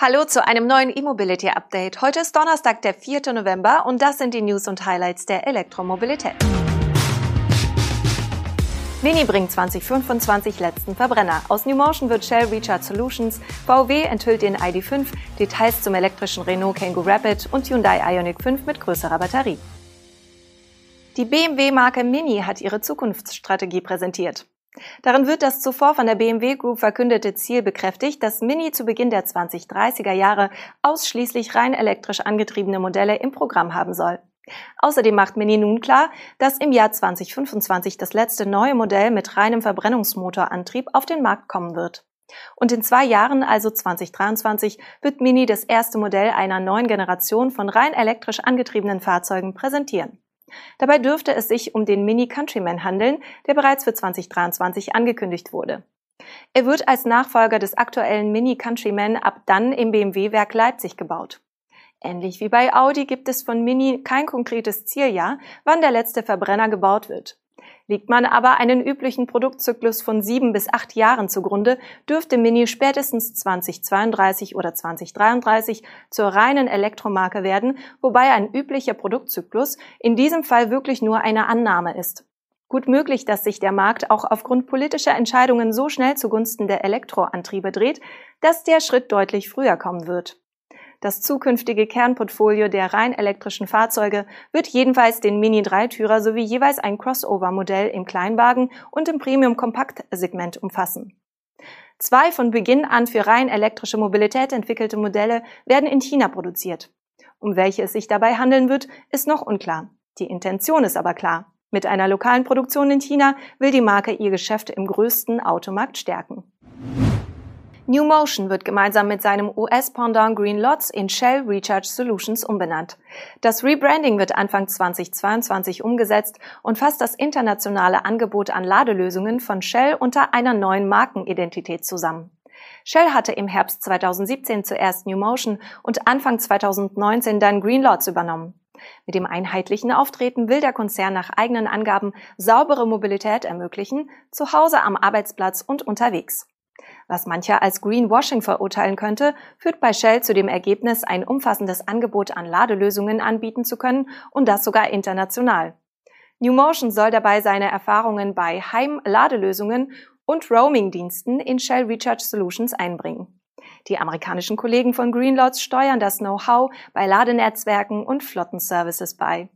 Hallo zu einem neuen E-Mobility Update. Heute ist Donnerstag, der 4. November und das sind die News und Highlights der Elektromobilität. Mini bringt 2025 letzten Verbrenner. Aus New Motion wird Shell Recharge Solutions, VW enthüllt den ID.5, Details zum elektrischen Renault Kangoo Rapid und Hyundai Ioniq 5 mit größerer Batterie. Die BMW-Marke Mini hat ihre Zukunftsstrategie präsentiert. Darin wird das zuvor von der BMW Group verkündete Ziel bekräftigt, dass Mini zu Beginn der 2030er Jahre ausschließlich rein elektrisch angetriebene Modelle im Programm haben soll. Außerdem macht Mini nun klar, dass im Jahr 2025 das letzte neue Modell mit reinem Verbrennungsmotorantrieb auf den Markt kommen wird. Und in zwei Jahren, also 2023, wird Mini das erste Modell einer neuen Generation von rein elektrisch angetriebenen Fahrzeugen präsentieren. Dabei dürfte es sich um den Mini Countryman handeln, der bereits für 2023 angekündigt wurde. Er wird als Nachfolger des aktuellen Mini Countryman ab dann im BMW-Werk Leipzig gebaut. Ähnlich wie bei Audi gibt es von Mini kein konkretes Zieljahr, wann der letzte Verbrenner gebaut wird. Liegt man aber einen üblichen Produktzyklus von sieben bis acht Jahren zugrunde, dürfte Mini spätestens 2032 oder 2033 zur reinen Elektromarke werden, wobei ein üblicher Produktzyklus in diesem Fall wirklich nur eine Annahme ist. Gut möglich, dass sich der Markt auch aufgrund politischer Entscheidungen so schnell zugunsten der Elektroantriebe dreht, dass der Schritt deutlich früher kommen wird. Das zukünftige Kernportfolio der rein elektrischen Fahrzeuge wird jedenfalls den Mini-Dreitürer sowie jeweils ein Crossover-Modell im Kleinwagen und im Premium-Kompakt-Segment umfassen. Zwei von Beginn an für rein elektrische Mobilität entwickelte Modelle werden in China produziert. Um welche es sich dabei handeln wird, ist noch unklar. Die Intention ist aber klar. Mit einer lokalen Produktion in China will die Marke ihr Geschäft im größten Automarkt stärken. New Motion wird gemeinsam mit seinem US-Pendant Green Lots in Shell Recharge Solutions umbenannt. Das Rebranding wird Anfang 2022 umgesetzt und fasst das internationale Angebot an Ladelösungen von Shell unter einer neuen Markenidentität zusammen. Shell hatte im Herbst 2017 zuerst New Motion und Anfang 2019 dann Green Lots übernommen. Mit dem einheitlichen Auftreten will der Konzern nach eigenen Angaben saubere Mobilität ermöglichen, zu Hause am Arbeitsplatz und unterwegs. Was mancher als Greenwashing verurteilen könnte, führt bei Shell zu dem Ergebnis, ein umfassendes Angebot an Ladelösungen anbieten zu können und das sogar international. New Motion soll dabei seine Erfahrungen bei Heim-Ladelösungen und Roaming-Diensten in Shell Recharge Solutions einbringen. Die amerikanischen Kollegen von Greenlots steuern das Know-how bei Ladenetzwerken und Flottenservices bei.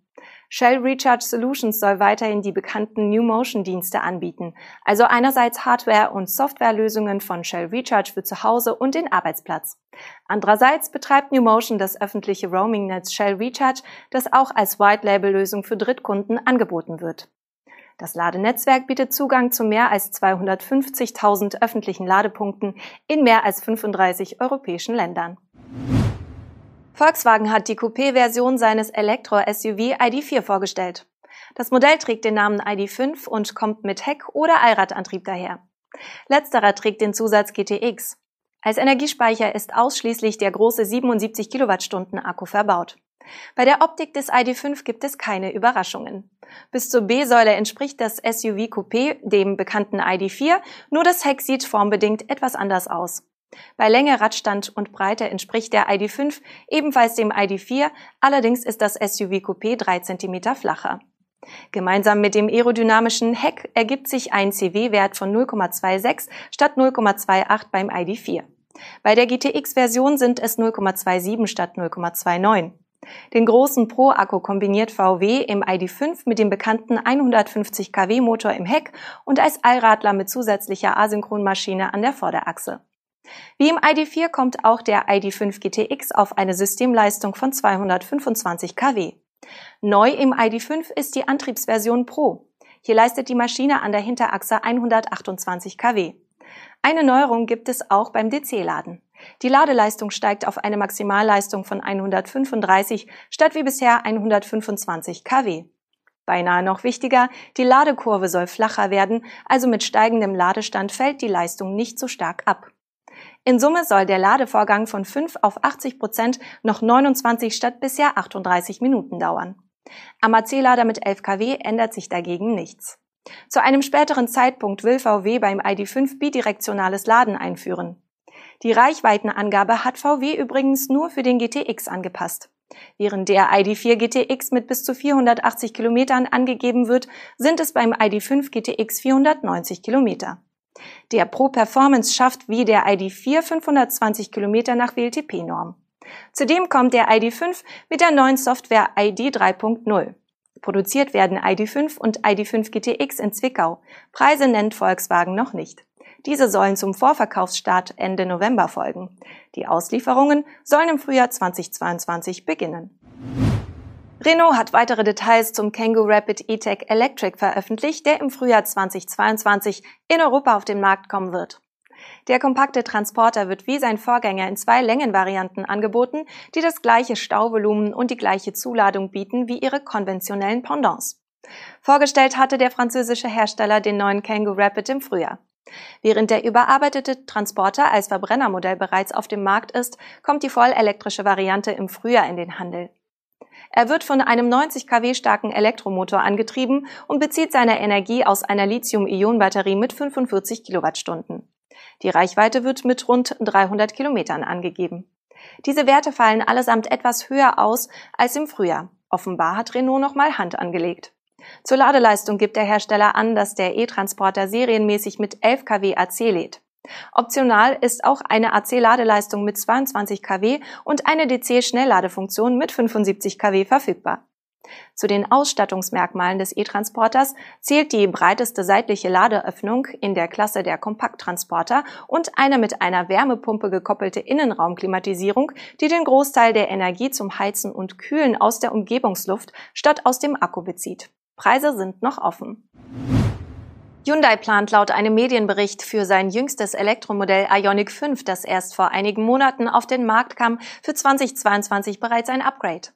Shell Recharge Solutions soll weiterhin die bekannten New Motion Dienste anbieten, also einerseits Hardware- und Softwarelösungen von Shell Recharge für zu Hause und den Arbeitsplatz. Andererseits betreibt New Motion das öffentliche Roaming-Netz Shell Recharge, das auch als White-Label-Lösung für Drittkunden angeboten wird. Das Ladenetzwerk bietet Zugang zu mehr als 250.000 öffentlichen Ladepunkten in mehr als 35 europäischen Ländern. Volkswagen hat die Coupé-Version seines Elektro-SUV ID4 vorgestellt. Das Modell trägt den Namen ID5 und kommt mit Heck- oder Allradantrieb daher. Letzterer trägt den Zusatz GTX. Als Energiespeicher ist ausschließlich der große 77 Kilowattstunden Akku verbaut. Bei der Optik des ID5 gibt es keine Überraschungen. Bis zur B-Säule entspricht das SUV Coupé dem bekannten ID4, nur das Heck sieht formbedingt etwas anders aus. Bei Länge, Radstand und Breite entspricht der ID.5 ebenfalls dem ID.4, allerdings ist das SUV Coupé 3 cm flacher. Gemeinsam mit dem aerodynamischen Heck ergibt sich ein CW-Wert von 0,26 statt 0,28 beim ID.4. Bei der GTX-Version sind es 0,27 statt 0,29. Den großen Pro-Akku kombiniert VW im ID.5 mit dem bekannten 150 kW Motor im Heck und als Allradler mit zusätzlicher Asynchronmaschine an der Vorderachse. Wie im ID.4 kommt auch der ID.5 GTX auf eine Systemleistung von 225 kW. Neu im ID.5 ist die Antriebsversion Pro. Hier leistet die Maschine an der Hinterachse 128 kW. Eine Neuerung gibt es auch beim DC-Laden. Die Ladeleistung steigt auf eine Maximalleistung von 135 statt wie bisher 125 kW. Beinahe noch wichtiger, die Ladekurve soll flacher werden, also mit steigendem Ladestand fällt die Leistung nicht so stark ab. In Summe soll der Ladevorgang von 5 auf 80 Prozent noch 29 statt bisher 38 Minuten dauern. Am AC-Lader mit 11 kW ändert sich dagegen nichts. Zu einem späteren Zeitpunkt will VW beim ID.5 bidirektionales Laden einführen. Die Reichweitenangabe hat VW übrigens nur für den GTX angepasst. Während der ID4 GTX mit bis zu 480 Kilometern angegeben wird, sind es beim ID5 GTX 490 Kilometer. Der Pro Performance schafft wie der ID4 520 Kilometer nach WLTP-Norm. Zudem kommt der ID5 mit der neuen Software ID 3.0. Produziert werden ID5 und ID5 GTX in Zwickau. Preise nennt Volkswagen noch nicht. Diese sollen zum Vorverkaufsstart Ende November folgen. Die Auslieferungen sollen im Frühjahr 2022 beginnen. Renault hat weitere Details zum Kangoo Rapid E-Tech Electric veröffentlicht, der im Frühjahr 2022 in Europa auf den Markt kommen wird. Der kompakte Transporter wird wie sein Vorgänger in zwei Längenvarianten angeboten, die das gleiche Stauvolumen und die gleiche Zuladung bieten wie ihre konventionellen Pendants. Vorgestellt hatte der französische Hersteller den neuen Kangoo Rapid im Frühjahr. Während der überarbeitete Transporter als Verbrennermodell bereits auf dem Markt ist, kommt die vollelektrische Variante im Frühjahr in den Handel. Er wird von einem 90 kW starken Elektromotor angetrieben und bezieht seine Energie aus einer Lithium-Ionen-Batterie mit 45 Kilowattstunden. Die Reichweite wird mit rund 300 Kilometern angegeben. Diese Werte fallen allesamt etwas höher aus als im Frühjahr. Offenbar hat Renault nochmal Hand angelegt. Zur Ladeleistung gibt der Hersteller an, dass der E-Transporter serienmäßig mit 11 kW AC lädt. Optional ist auch eine AC-Ladeleistung mit 22 kW und eine DC-Schnellladefunktion mit 75 kW verfügbar. Zu den Ausstattungsmerkmalen des E-Transporters zählt die breiteste seitliche Ladeöffnung in der Klasse der Kompakttransporter und eine mit einer Wärmepumpe gekoppelte Innenraumklimatisierung, die den Großteil der Energie zum Heizen und Kühlen aus der Umgebungsluft statt aus dem Akku bezieht. Preise sind noch offen. Hyundai plant laut einem Medienbericht für sein jüngstes Elektromodell Ioniq 5, das erst vor einigen Monaten auf den Markt kam, für 2022 bereits ein Upgrade.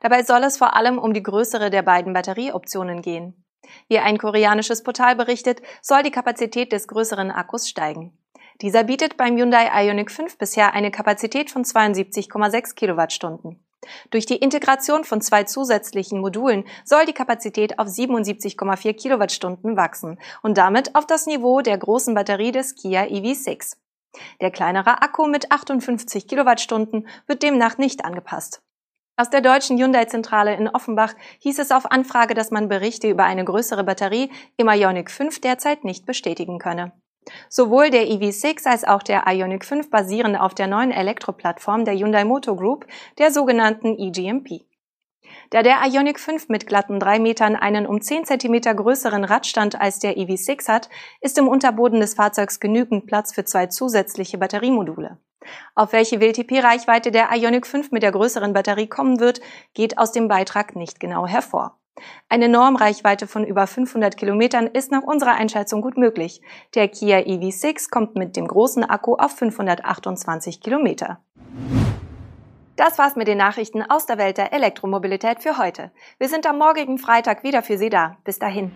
Dabei soll es vor allem um die größere der beiden Batterieoptionen gehen. Wie ein koreanisches Portal berichtet, soll die Kapazität des größeren Akkus steigen. Dieser bietet beim Hyundai Ioniq 5 bisher eine Kapazität von 72,6 Kilowattstunden. Durch die Integration von zwei zusätzlichen Modulen soll die Kapazität auf 77,4 Kilowattstunden wachsen und damit auf das Niveau der großen Batterie des Kia EV6. Der kleinere Akku mit 58 Kilowattstunden wird demnach nicht angepasst. Aus der deutschen Hyundai-Zentrale in Offenbach hieß es auf Anfrage, dass man Berichte über eine größere Batterie im Ioniq 5 derzeit nicht bestätigen könne. Sowohl der EV6 als auch der Ioniq 5 basieren auf der neuen Elektroplattform der Hyundai Motor Group, der sogenannten eGMP. Da der Ioniq 5 mit glatten drei Metern einen um 10 cm größeren Radstand als der EV6 hat, ist im Unterboden des Fahrzeugs genügend Platz für zwei zusätzliche Batteriemodule. Auf welche WLTP-Reichweite der Ioniq 5 mit der größeren Batterie kommen wird, geht aus dem Beitrag nicht genau hervor. Eine Normreichweite von über 500 Kilometern ist nach unserer Einschätzung gut möglich. Der Kia EV6 kommt mit dem großen Akku auf 528 Kilometer. Das war's mit den Nachrichten aus der Welt der Elektromobilität für heute. Wir sind am morgigen Freitag wieder für Sie da. Bis dahin.